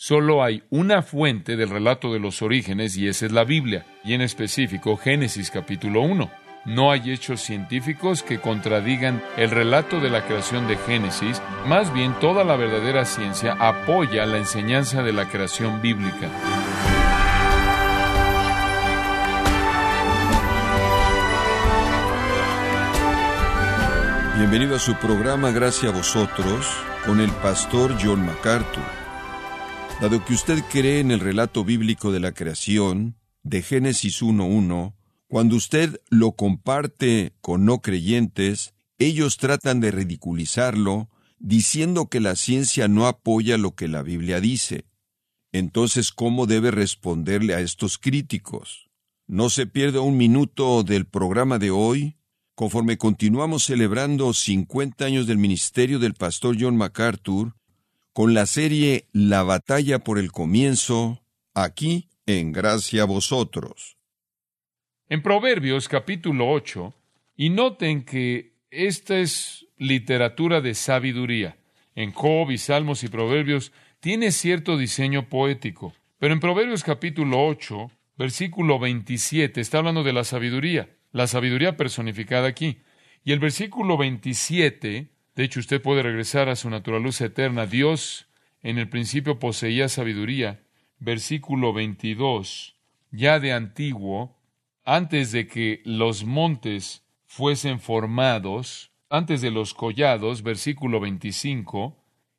Solo hay una fuente del relato de los orígenes y esa es la Biblia, y en específico Génesis capítulo 1. No hay hechos científicos que contradigan el relato de la creación de Génesis, más bien toda la verdadera ciencia apoya la enseñanza de la creación bíblica. Bienvenido a su programa Gracias a vosotros con el pastor John MacArthur. Dado que usted cree en el relato bíblico de la creación, de Génesis 1.1, cuando usted lo comparte con no creyentes, ellos tratan de ridiculizarlo, diciendo que la ciencia no apoya lo que la Biblia dice. Entonces, ¿cómo debe responderle a estos críticos? No se pierda un minuto del programa de hoy, conforme continuamos celebrando 50 años del ministerio del pastor John MacArthur, con la serie La batalla por el comienzo, aquí en Gracia a vosotros. En Proverbios capítulo 8, y noten que esta es literatura de sabiduría. En Job y Salmos y Proverbios tiene cierto diseño poético, pero en Proverbios capítulo 8, versículo 27, está hablando de la sabiduría la sabiduría personificada aquí. Y el versículo 27, de hecho usted puede regresar a su naturaleza eterna, Dios en el principio poseía sabiduría. Versículo 22, ya de antiguo, antes de que los montes fuesen formados, antes de los collados, versículo 25,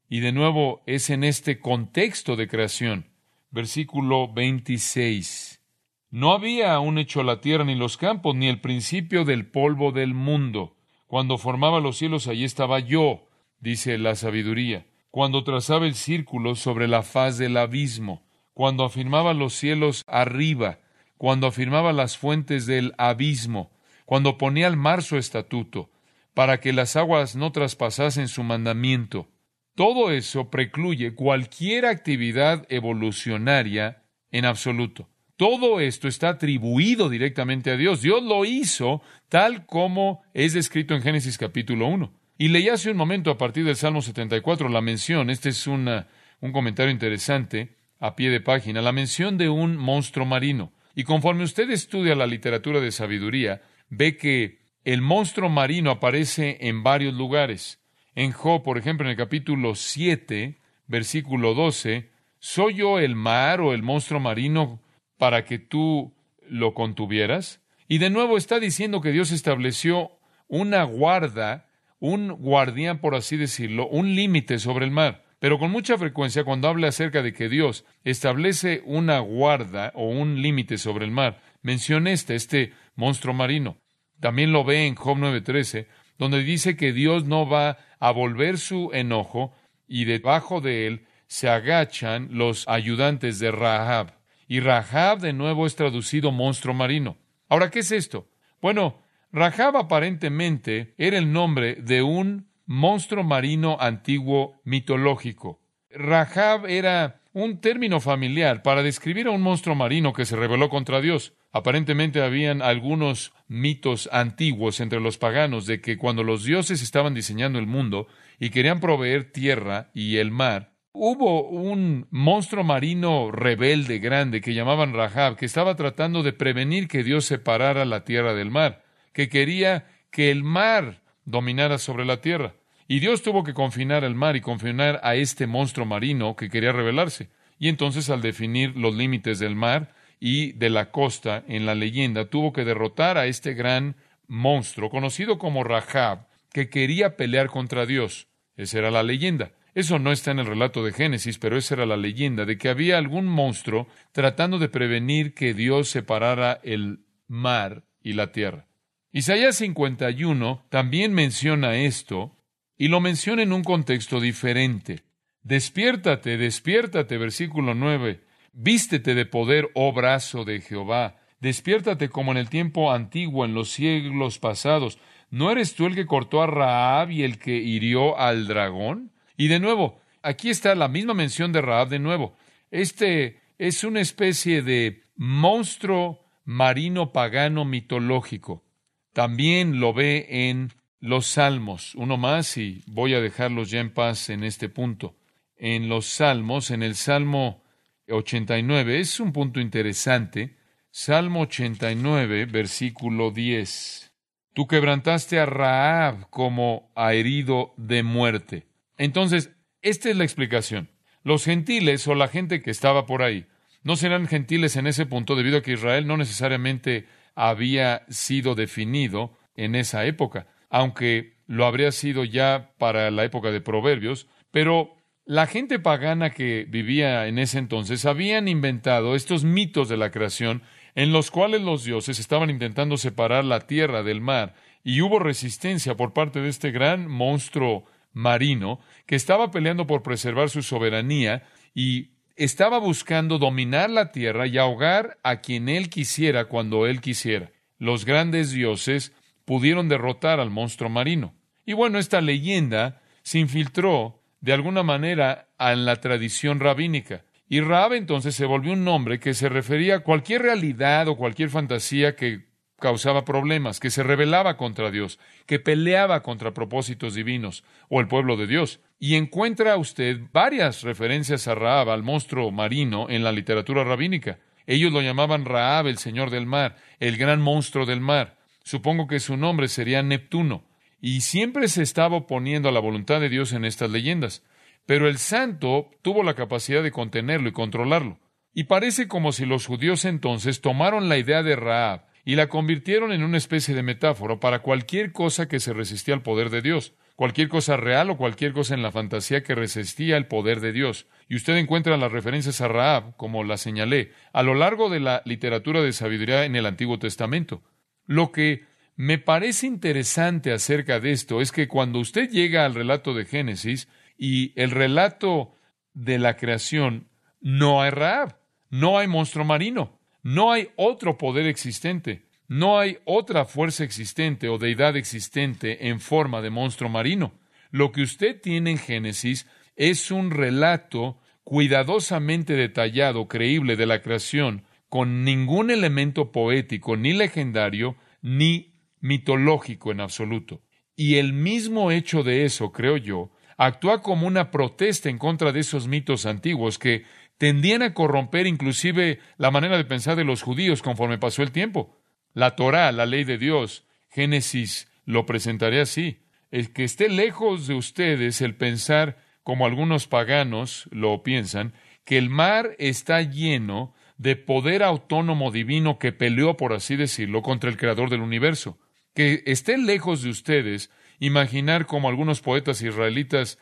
y de nuevo es en este contexto de creación, versículo 26. No había aún hecho la tierra ni los campos, ni el principio del polvo del mundo. Cuando formaba los cielos, allí estaba yo, dice la sabiduría. Cuando trazaba el círculo sobre la faz del abismo, cuando afirmaba los cielos arriba, cuando afirmaba las fuentes del abismo, cuando ponía al mar su estatuto, para que las aguas no traspasasen su mandamiento. Todo eso precluye cualquier actividad evolucionaria en absoluto. Todo esto está atribuido directamente a Dios. Dios lo hizo tal como es descrito en Génesis capítulo 1. Y leí hace un momento a partir del Salmo 74 la mención, este es un comentario interesante a pie de página, la mención de un monstruo marino. Y conforme usted estudia la literatura de sabiduría, ve que el monstruo marino aparece en varios lugares. En Job, por ejemplo, en el capítulo 7, versículo 12, ¿soy yo el mar o el monstruo marino para que tú lo contuvieras. Y de nuevo está diciendo que Dios estableció una guarda, un guardián, por así decirlo, un límite sobre el mar. Pero con mucha frecuencia, cuando habla acerca de que Dios establece una guarda o un límite sobre el mar, menciona este, este monstruo marino. También lo ve en Job 9:13, donde dice que Dios no va a volver su enojo y debajo de él se agachan los ayudantes de Rahab. Y Rahab de nuevo es traducido monstruo marino. Ahora, ¿qué es esto? Bueno, Rahab aparentemente era el nombre de un monstruo marino antiguo mitológico. Rahab era un término familiar para describir a un monstruo marino que se rebeló contra Dios. Aparentemente habían algunos mitos antiguos entre los paganos de que cuando los dioses estaban diseñando el mundo y querían proveer tierra y el mar, Hubo un monstruo marino rebelde grande que llamaban Rahab, que estaba tratando de prevenir que Dios separara la tierra del mar, que quería que el mar dominara sobre la tierra. Y Dios tuvo que confinar el mar y confinar a este monstruo marino que quería rebelarse. Y entonces al definir los límites del mar y de la costa en la leyenda, tuvo que derrotar a este gran monstruo conocido como Rahab, que quería pelear contra Dios. Esa era la leyenda. Eso no está en el relato de Génesis, pero esa era la leyenda de que había algún monstruo tratando de prevenir que Dios separara el mar y la tierra. Isaías 51 también menciona esto y lo menciona en un contexto diferente. Despiértate, despiértate, versículo 9. Vístete de poder, oh brazo de Jehová. Despiértate como en el tiempo antiguo, en los siglos pasados. ¿No eres tú el que cortó a Raab y el que hirió al dragón? Y de nuevo, aquí está la misma mención de Raab de nuevo. Este es una especie de monstruo marino pagano mitológico. También lo ve en los Salmos. Uno más y voy a dejarlos ya en paz en este punto. en los Salmos, en el Salmo 89. Es un punto interesante. Salmo 89, versículo 10. Tú quebrantaste a Raab como a herido de muerte. Entonces, esta es la explicación. Los gentiles o la gente que estaba por ahí no serán gentiles en ese punto debido a que Israel no necesariamente había sido definido en esa época, aunque lo habría sido ya para la época de Proverbios, pero la gente pagana que vivía en ese entonces habían inventado estos mitos de la creación en los cuales los dioses estaban intentando separar la tierra del mar y hubo resistencia por parte de este gran monstruo marino que estaba peleando por preservar su soberanía y estaba buscando dominar la tierra y ahogar a quien él quisiera cuando él quisiera. Los grandes dioses pudieron derrotar al monstruo marino. Y bueno, esta leyenda se infiltró de alguna manera en la tradición rabínica. Y Raab entonces se volvió un nombre que se refería a cualquier realidad o cualquier fantasía que causaba problemas, que se rebelaba contra Dios, que peleaba contra propósitos divinos o el pueblo de Dios. Y encuentra usted varias referencias a Raab, al monstruo marino, en la literatura rabínica. Ellos lo llamaban Raab, el señor del mar, el gran monstruo del mar. Supongo que su nombre sería Neptuno. Y siempre se estaba oponiendo a la voluntad de Dios en estas leyendas. Pero el santo tuvo la capacidad de contenerlo y controlarlo. Y parece como si los judíos entonces tomaron la idea de Raab y la convirtieron en una especie de metáfora para cualquier cosa que se resistía al poder de Dios, cualquier cosa real o cualquier cosa en la fantasía que resistía al poder de Dios. Y usted encuentra las referencias a Raab, como la señalé, a lo largo de la literatura de sabiduría en el Antiguo Testamento. Lo que me parece interesante acerca de esto es que cuando usted llega al relato de Génesis y el relato de la creación, no hay Raab, no hay monstruo marino. No hay otro poder existente, no hay otra fuerza existente o deidad existente en forma de monstruo marino. Lo que usted tiene en Génesis es un relato cuidadosamente detallado, creíble de la creación, con ningún elemento poético, ni legendario, ni mitológico en absoluto. Y el mismo hecho de eso, creo yo, actúa como una protesta en contra de esos mitos antiguos que tendían a corromper inclusive la manera de pensar de los judíos conforme pasó el tiempo. La Torá, la ley de Dios, Génesis lo presentaré así. El que esté lejos de ustedes el pensar, como algunos paganos lo piensan, que el mar está lleno de poder autónomo divino que peleó, por así decirlo, contra el creador del universo. Que esté lejos de ustedes imaginar como algunos poetas israelitas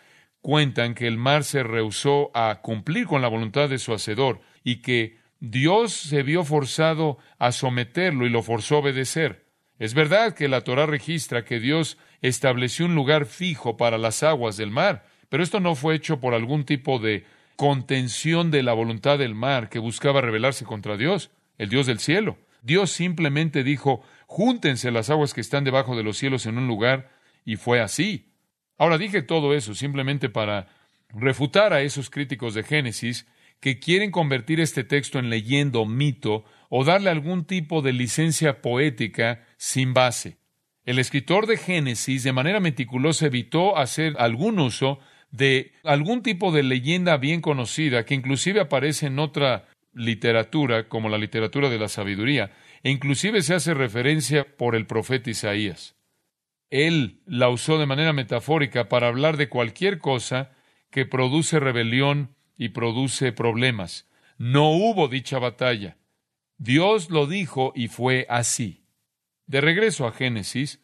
cuentan que el mar se rehusó a cumplir con la voluntad de su hacedor y que Dios se vio forzado a someterlo y lo forzó a obedecer. Es verdad que la Torah registra que Dios estableció un lugar fijo para las aguas del mar, pero esto no fue hecho por algún tipo de contención de la voluntad del mar que buscaba rebelarse contra Dios, el Dios del cielo. Dios simplemente dijo, júntense las aguas que están debajo de los cielos en un lugar, y fue así. Ahora dije todo eso simplemente para refutar a esos críticos de Génesis que quieren convertir este texto en leyenda o mito o darle algún tipo de licencia poética sin base. El escritor de Génesis de manera meticulosa evitó hacer algún uso de algún tipo de leyenda bien conocida que inclusive aparece en otra literatura como la literatura de la sabiduría e inclusive se hace referencia por el profeta Isaías. Él la usó de manera metafórica para hablar de cualquier cosa que produce rebelión y produce problemas. No hubo dicha batalla. Dios lo dijo y fue así. De regreso a Génesis,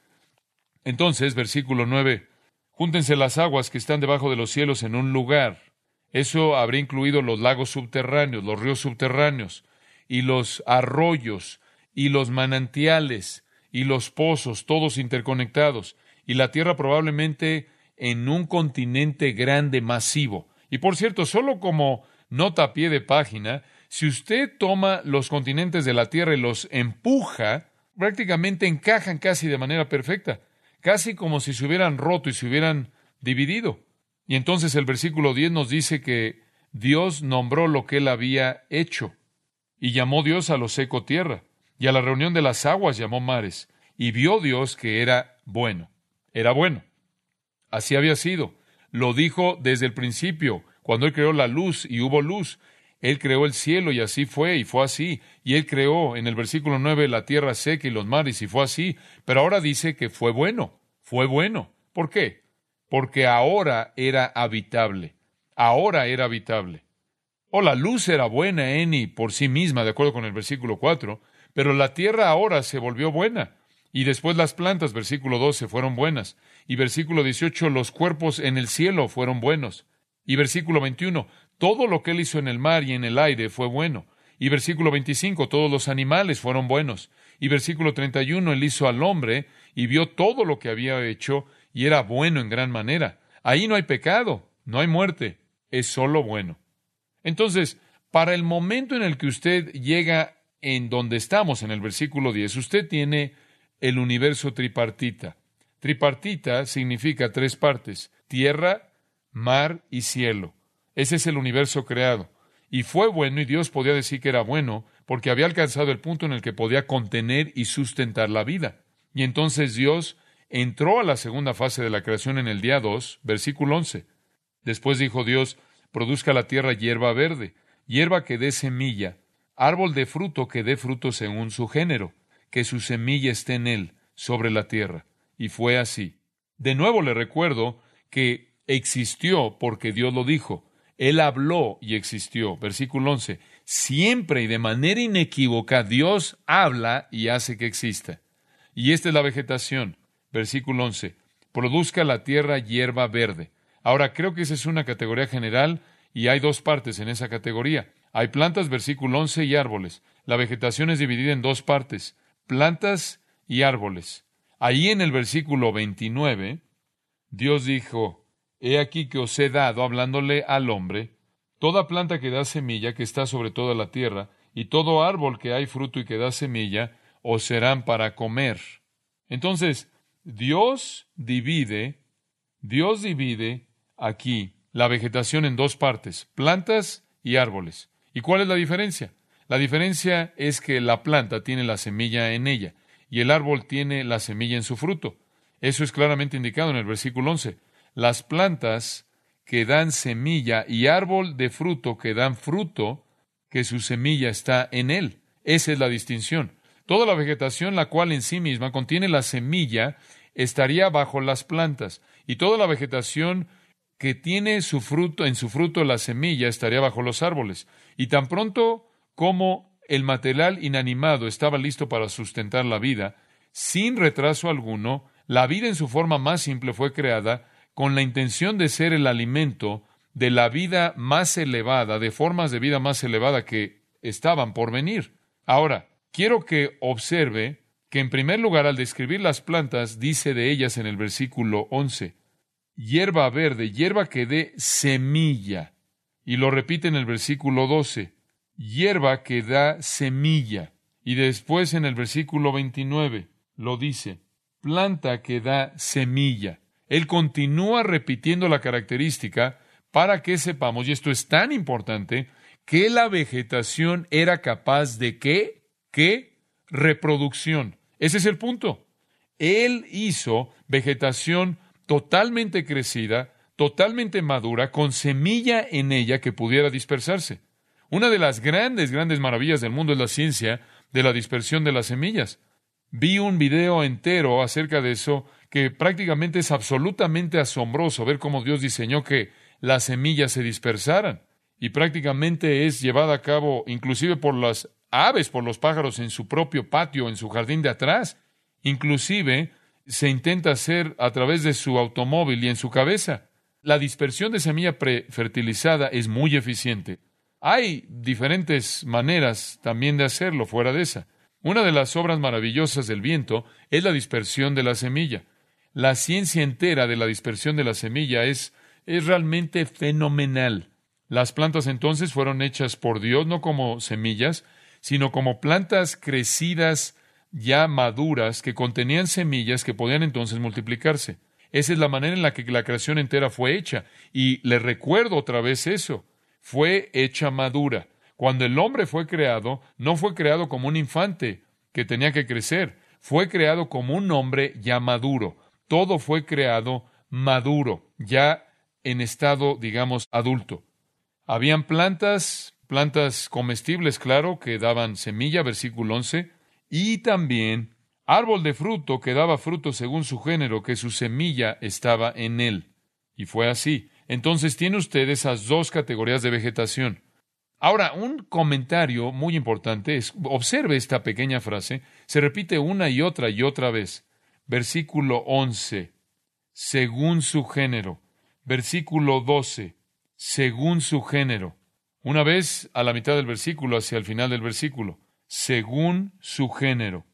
entonces, versículo 9, júntense las aguas que están debajo de los cielos en un lugar. Eso habría incluido los lagos subterráneos, los ríos subterráneos, y los arroyos, y los manantiales, y los pozos, todos interconectados, y la Tierra probablemente en un continente grande, masivo. Y por cierto, solo como nota a pie de página, si usted toma los continentes de la Tierra y los empuja, prácticamente encajan casi de manera perfecta, casi como si se hubieran roto y se hubieran dividido. Y entonces el versículo 10 nos dice que Dios nombró lo que él había hecho, y llamó Dios a lo seco tierra y a la reunión de las aguas llamó mares, y vio Dios que era bueno. Era bueno. Así había sido. Lo dijo desde el principio. Cuando Él creó la luz y hubo luz, Él creó el cielo y así fue y fue así. Y Él creó en el versículo 9 la tierra seca y los mares y fue así. Pero ahora dice que fue bueno, fue bueno. ¿Por qué? Porque ahora era habitable. Ahora era habitable. O la luz era buena en y por sí misma, de acuerdo con el versículo 4, pero la tierra ahora se volvió buena. Y después las plantas, versículo 12, fueron buenas. Y versículo 18, los cuerpos en el cielo fueron buenos. Y versículo 21, todo lo que él hizo en el mar y en el aire fue bueno. Y versículo 25, todos los animales fueron buenos. Y versículo 31, él hizo al hombre y vio todo lo que había hecho y era bueno en gran manera. Ahí no hay pecado, no hay muerte, es solo bueno. Entonces, para el momento en el que usted llega en donde estamos, en el versículo 10, usted tiene el universo tripartita. Tripartita significa tres partes, tierra, mar y cielo. Ese es el universo creado. Y fue bueno, y Dios podía decir que era bueno, porque había alcanzado el punto en el que podía contener y sustentar la vida. Y entonces Dios entró a la segunda fase de la creación en el día 2, versículo 11. Después dijo Dios, produzca la tierra hierba verde, hierba que dé semilla, árbol de fruto que dé fruto según su género, que su semilla esté en él, sobre la tierra. Y fue así. De nuevo le recuerdo que existió porque Dios lo dijo. Él habló y existió. Versículo 11. Siempre y de manera inequívoca Dios habla y hace que exista. Y esta es la vegetación. Versículo 11. Produzca la tierra hierba verde. Ahora creo que esa es una categoría general y hay dos partes en esa categoría. Hay plantas, versículo 11, y árboles. La vegetación es dividida en dos partes plantas y árboles. Ahí en el versículo 29, Dios dijo, He aquí que os he dado, hablándole al hombre, toda planta que da semilla, que está sobre toda la tierra, y todo árbol que hay fruto y que da semilla, os serán para comer. Entonces, Dios divide, Dios divide aquí la vegetación en dos partes, plantas y árboles. ¿Y cuál es la diferencia? La diferencia es que la planta tiene la semilla en ella y el árbol tiene la semilla en su fruto. Eso es claramente indicado en el versículo 11. Las plantas que dan semilla y árbol de fruto que dan fruto, que su semilla está en él. Esa es la distinción. Toda la vegetación, la cual en sí misma contiene la semilla, estaría bajo las plantas, y toda la vegetación que tiene su fruto, en su fruto la semilla, estaría bajo los árboles. Y tan pronto cómo el material inanimado estaba listo para sustentar la vida, sin retraso alguno, la vida en su forma más simple fue creada con la intención de ser el alimento de la vida más elevada, de formas de vida más elevada que estaban por venir. Ahora, quiero que observe que en primer lugar al describir las plantas dice de ellas en el versículo 11, hierba verde, hierba que dé semilla. Y lo repite en el versículo 12, hierba que da semilla. Y después en el versículo 29 lo dice, planta que da semilla. Él continúa repitiendo la característica para que sepamos, y esto es tan importante, que la vegetación era capaz de qué? ¿Qué? Reproducción. Ese es el punto. Él hizo vegetación totalmente crecida, totalmente madura, con semilla en ella que pudiera dispersarse. Una de las grandes, grandes maravillas del mundo es la ciencia de la dispersión de las semillas. Vi un video entero acerca de eso que prácticamente es absolutamente asombroso ver cómo Dios diseñó que las semillas se dispersaran y prácticamente es llevada a cabo inclusive por las aves, por los pájaros en su propio patio, en su jardín de atrás. Inclusive se intenta hacer a través de su automóvil y en su cabeza. La dispersión de semilla prefertilizada es muy eficiente. Hay diferentes maneras también de hacerlo fuera de esa. Una de las obras maravillosas del viento es la dispersión de la semilla. La ciencia entera de la dispersión de la semilla es, es realmente fenomenal. Las plantas entonces fueron hechas por Dios no como semillas, sino como plantas crecidas ya maduras que contenían semillas que podían entonces multiplicarse. Esa es la manera en la que la creación entera fue hecha. Y le recuerdo otra vez eso fue hecha madura. Cuando el hombre fue creado, no fue creado como un infante que tenía que crecer, fue creado como un hombre ya maduro. Todo fue creado maduro, ya en estado, digamos, adulto. Habían plantas, plantas comestibles, claro, que daban semilla, versículo 11, y también árbol de fruto que daba fruto según su género, que su semilla estaba en él. Y fue así. Entonces tiene usted esas dos categorías de vegetación. Ahora, un comentario muy importante es, observe esta pequeña frase, se repite una y otra y otra vez. Versículo 11, según su género. Versículo 12, según su género. Una vez a la mitad del versículo, hacia el final del versículo, según su género.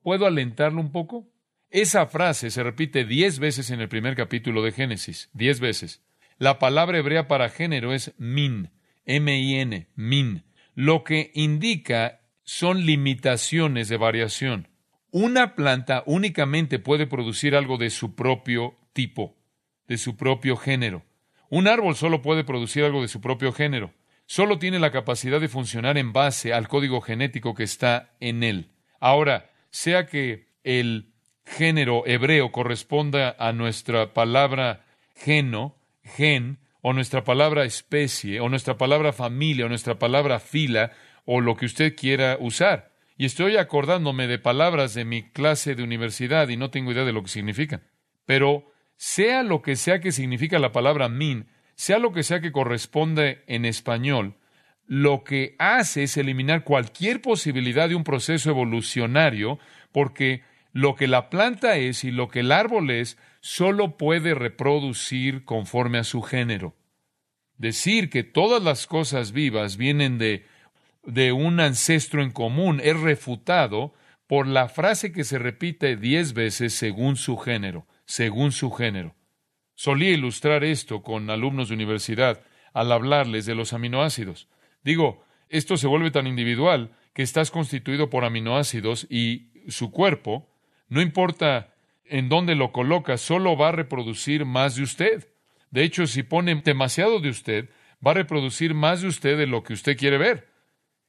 ¿Puedo alentarlo un poco? Esa frase se repite diez veces en el primer capítulo de Génesis, diez veces. La palabra hebrea para género es min, M-I-N, min, lo que indica son limitaciones de variación. Una planta únicamente puede producir algo de su propio tipo, de su propio género. Un árbol solo puede producir algo de su propio género. Solo tiene la capacidad de funcionar en base al código genético que está en él. Ahora, sea que el género hebreo corresponda a nuestra palabra geno, gen, o nuestra palabra especie, o nuestra palabra familia, o nuestra palabra fila, o lo que usted quiera usar. Y estoy acordándome de palabras de mi clase de universidad y no tengo idea de lo que significan. Pero sea lo que sea que significa la palabra min, sea lo que sea que corresponde en español, lo que hace es eliminar cualquier posibilidad de un proceso evolucionario, porque lo que la planta es y lo que el árbol es solo puede reproducir conforme a su género. Decir que todas las cosas vivas vienen de, de un ancestro en común es refutado por la frase que se repite diez veces según su género, según su género. Solía ilustrar esto con alumnos de universidad al hablarles de los aminoácidos. Digo, esto se vuelve tan individual que estás constituido por aminoácidos y su cuerpo, no importa en dónde lo coloca, solo va a reproducir más de usted. De hecho, si pone demasiado de usted, va a reproducir más de usted de lo que usted quiere ver.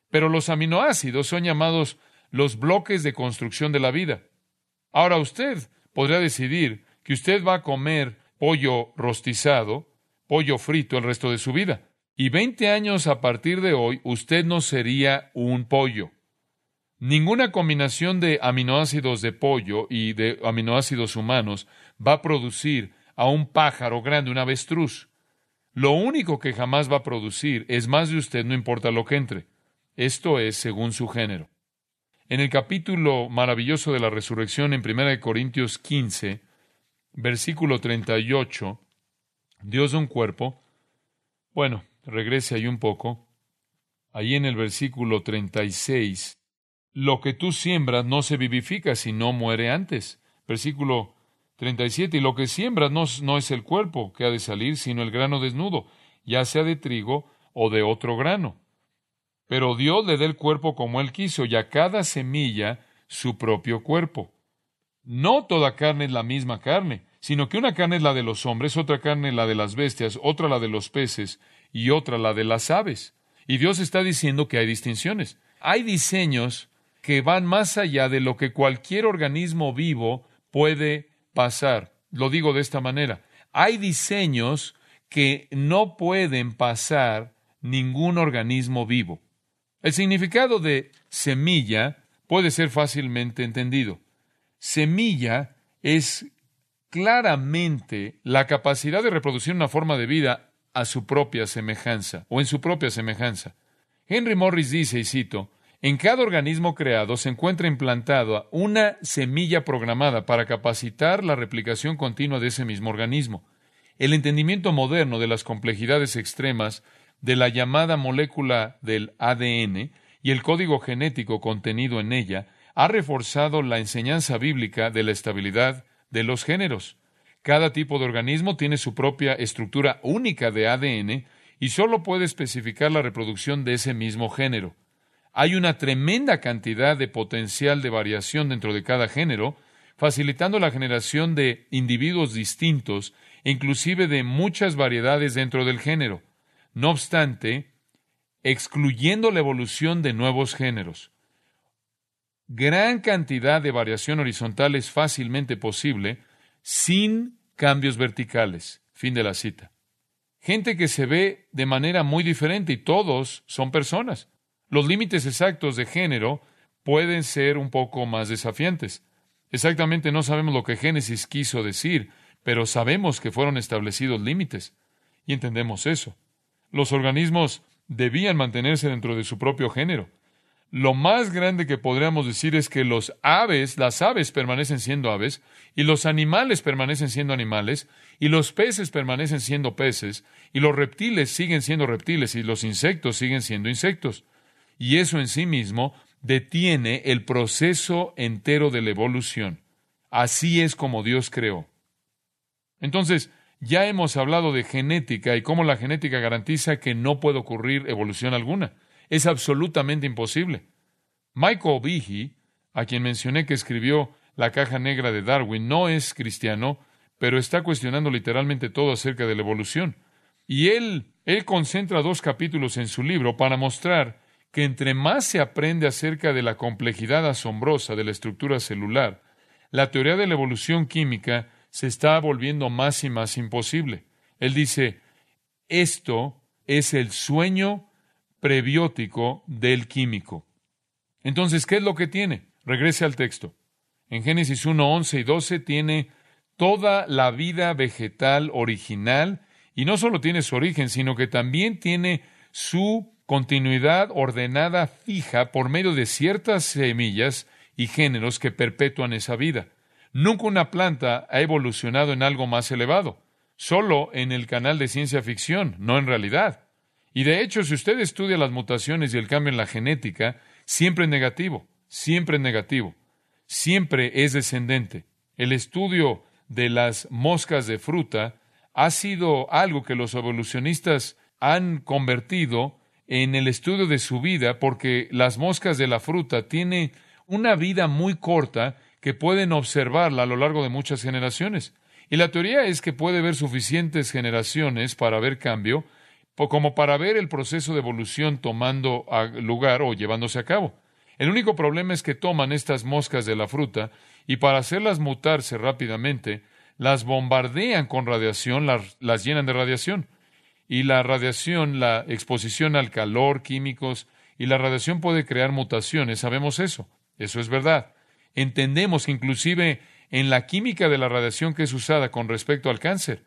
Pero los aminoácidos son llamados los bloques de construcción de la vida. Ahora usted podría decidir que usted va a comer pollo rostizado, pollo frito el resto de su vida. Y veinte años a partir de hoy, usted no sería un pollo. Ninguna combinación de aminoácidos de pollo y de aminoácidos humanos va a producir a un pájaro grande, un avestruz. Lo único que jamás va a producir es más de usted, no importa lo que entre. Esto es según su género. En el capítulo maravilloso de la resurrección en 1 Corintios 15, versículo 38, Dios de un cuerpo. Bueno, regrese ahí un poco. Ahí en el versículo 36 lo que tú siembras no se vivifica si no muere antes. Versículo 37. Y lo que siembras no, no, es el cuerpo que ha de salir, sino el grano desnudo, ya sea de trigo o de otro grano. Pero Dios le da el cuerpo como Él quiso, y a cada semilla su propio cuerpo. No toda carne es la misma carne, sino que una carne es la de los hombres, otra carne la de las bestias, otra la de los peces y otra la de las aves. Y Dios está diciendo que hay distinciones. Hay diseños que van más allá de lo que cualquier organismo vivo puede pasar. Lo digo de esta manera. Hay diseños que no pueden pasar ningún organismo vivo. El significado de semilla puede ser fácilmente entendido. Semilla es claramente la capacidad de reproducir una forma de vida a su propia semejanza o en su propia semejanza. Henry Morris dice, y cito, en cada organismo creado se encuentra implantada una semilla programada para capacitar la replicación continua de ese mismo organismo. El entendimiento moderno de las complejidades extremas de la llamada molécula del ADN y el código genético contenido en ella ha reforzado la enseñanza bíblica de la estabilidad de los géneros. Cada tipo de organismo tiene su propia estructura única de ADN y solo puede especificar la reproducción de ese mismo género. Hay una tremenda cantidad de potencial de variación dentro de cada género, facilitando la generación de individuos distintos e inclusive de muchas variedades dentro del género. No obstante, excluyendo la evolución de nuevos géneros. Gran cantidad de variación horizontal es fácilmente posible sin cambios verticales. Fin de la cita. gente que se ve de manera muy diferente y todos son personas. Los límites exactos de género pueden ser un poco más desafiantes. Exactamente no sabemos lo que Génesis quiso decir, pero sabemos que fueron establecidos límites. Y entendemos eso. Los organismos debían mantenerse dentro de su propio género. Lo más grande que podríamos decir es que los aves, las aves permanecen siendo aves, y los animales permanecen siendo animales, y los peces permanecen siendo peces, y los reptiles siguen siendo reptiles, y los insectos siguen siendo insectos. Y eso en sí mismo detiene el proceso entero de la evolución. Así es como Dios creó. Entonces, ya hemos hablado de genética y cómo la genética garantiza que no puede ocurrir evolución alguna. Es absolutamente imposible. Michael Behe, a quien mencioné que escribió La caja negra de Darwin, no es cristiano, pero está cuestionando literalmente todo acerca de la evolución. Y él, él concentra dos capítulos en su libro para mostrar que entre más se aprende acerca de la complejidad asombrosa de la estructura celular, la teoría de la evolución química se está volviendo más y más imposible. Él dice, esto es el sueño prebiótico del químico. Entonces, ¿qué es lo que tiene? Regrese al texto. En Génesis 1, 11 y 12 tiene toda la vida vegetal original y no solo tiene su origen, sino que también tiene su continuidad ordenada fija por medio de ciertas semillas y géneros que perpetúan esa vida. Nunca una planta ha evolucionado en algo más elevado, solo en el canal de ciencia ficción, no en realidad. Y de hecho, si usted estudia las mutaciones y el cambio en la genética, siempre es negativo, siempre es negativo, siempre es descendente. El estudio de las moscas de fruta ha sido algo que los evolucionistas han convertido en el estudio de su vida porque las moscas de la fruta tienen una vida muy corta que pueden observarla a lo largo de muchas generaciones. Y la teoría es que puede haber suficientes generaciones para ver cambio, como para ver el proceso de evolución tomando lugar o llevándose a cabo. El único problema es que toman estas moscas de la fruta y para hacerlas mutarse rápidamente, las bombardean con radiación, las, las llenan de radiación. Y la radiación, la exposición al calor, químicos, y la radiación puede crear mutaciones, sabemos eso. Eso es verdad. Entendemos que inclusive en la química de la radiación que es usada con respecto al cáncer,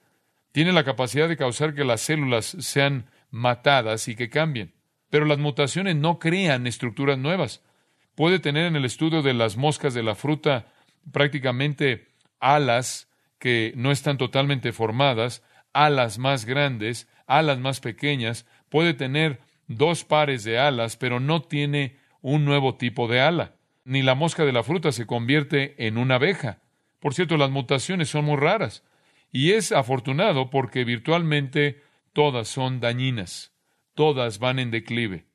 tiene la capacidad de causar que las células sean matadas y que cambien. Pero las mutaciones no crean estructuras nuevas. Puede tener en el estudio de las moscas de la fruta prácticamente alas que no están totalmente formadas, alas más grandes, alas más pequeñas, puede tener dos pares de alas, pero no tiene un nuevo tipo de ala. Ni la mosca de la fruta se convierte en una abeja. Por cierto, las mutaciones son muy raras. Y es afortunado porque virtualmente todas son dañinas, todas van en declive.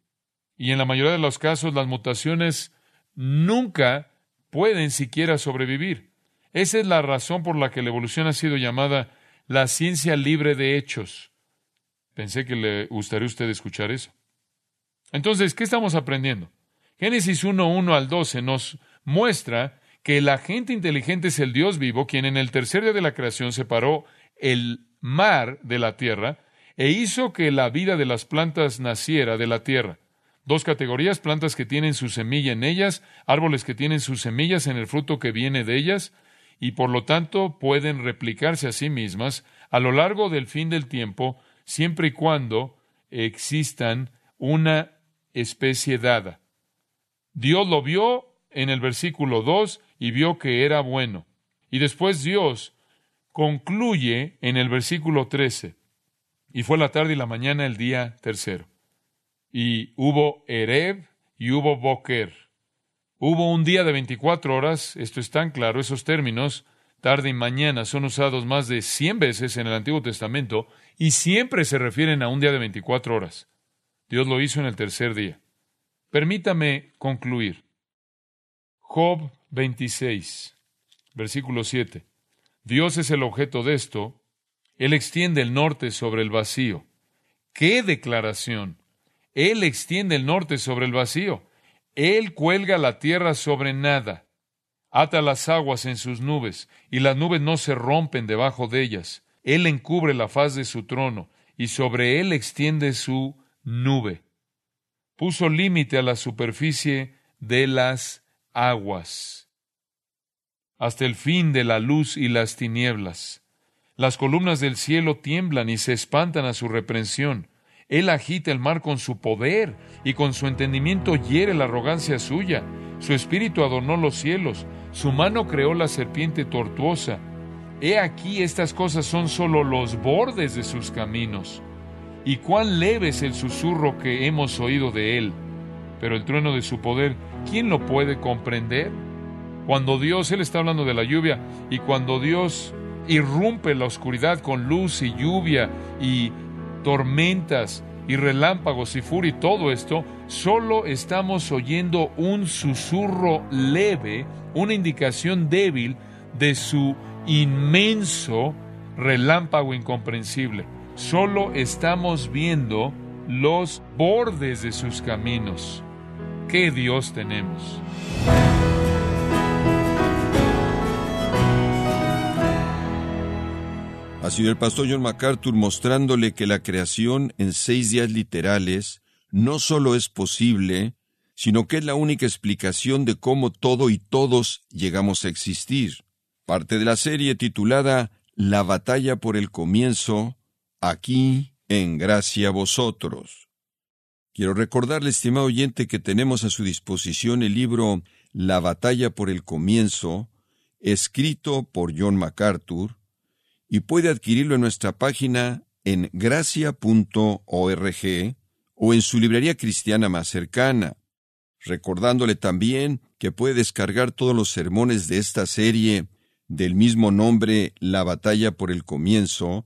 Y en la mayoría de los casos las mutaciones nunca pueden siquiera sobrevivir. Esa es la razón por la que la evolución ha sido llamada la ciencia libre de hechos. Pensé que le gustaría a usted escuchar eso. Entonces, ¿qué estamos aprendiendo? Génesis 1, 1 al 12 nos muestra que el agente inteligente es el Dios vivo, quien en el tercer día de la creación separó el mar de la tierra e hizo que la vida de las plantas naciera de la tierra. Dos categorías, plantas que tienen su semilla en ellas, árboles que tienen sus semillas en el fruto que viene de ellas, y por lo tanto pueden replicarse a sí mismas a lo largo del fin del tiempo, siempre y cuando existan una especie dada. Dios lo vio en el versículo 2 y vio que era bueno. Y después Dios concluye en el versículo 13. Y fue la tarde y la mañana el día tercero. Y hubo Ereb y hubo Boker. Hubo un día de 24 horas, esto es tan claro, esos términos, tarde y mañana, son usados más de 100 veces en el Antiguo Testamento y siempre se refieren a un día de 24 horas. Dios lo hizo en el tercer día. Permítame concluir. Job 26, versículo 7. Dios es el objeto de esto. Él extiende el norte sobre el vacío. ¡Qué declaración! Él extiende el norte sobre el vacío. Él cuelga la tierra sobre nada. Ata las aguas en sus nubes, y las nubes no se rompen debajo de ellas. Él encubre la faz de su trono, y sobre él extiende su nube. Puso límite a la superficie de las aguas, hasta el fin de la luz y las tinieblas. Las columnas del cielo tiemblan y se espantan a su reprensión. Él agita el mar con su poder y con su entendimiento hiere la arrogancia suya. Su espíritu adornó los cielos, su mano creó la serpiente tortuosa. He aquí estas cosas son sólo los bordes de sus caminos. Y cuán leve es el susurro que hemos oído de él. Pero el trueno de su poder, ¿quién lo puede comprender? Cuando Dios, Él está hablando de la lluvia, y cuando Dios irrumpe la oscuridad con luz y lluvia y tormentas y relámpagos y furia y todo esto, solo estamos oyendo un susurro leve, una indicación débil de su inmenso relámpago incomprensible. Solo estamos viendo los bordes de sus caminos. ¿Qué Dios tenemos? Ha sido el pastor John MacArthur mostrándole que la creación en seis días literales no solo es posible, sino que es la única explicación de cómo todo y todos llegamos a existir. Parte de la serie titulada La batalla por el comienzo, aquí en gracia vosotros. Quiero recordarle, estimado oyente, que tenemos a su disposición el libro La batalla por el comienzo, escrito por John MacArthur, y puede adquirirlo en nuestra página en gracia.org o en su librería cristiana más cercana, recordándole también que puede descargar todos los sermones de esta serie del mismo nombre La batalla por el comienzo,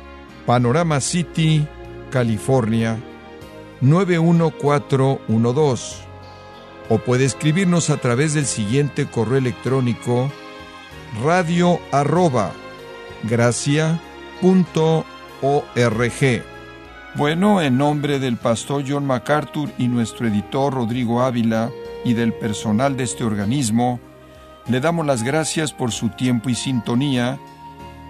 Panorama City, California 91412. O puede escribirnos a través del siguiente correo electrónico radio arroba Bueno, en nombre del pastor John MacArthur y nuestro editor Rodrigo Ávila y del personal de este organismo, le damos las gracias por su tiempo y sintonía,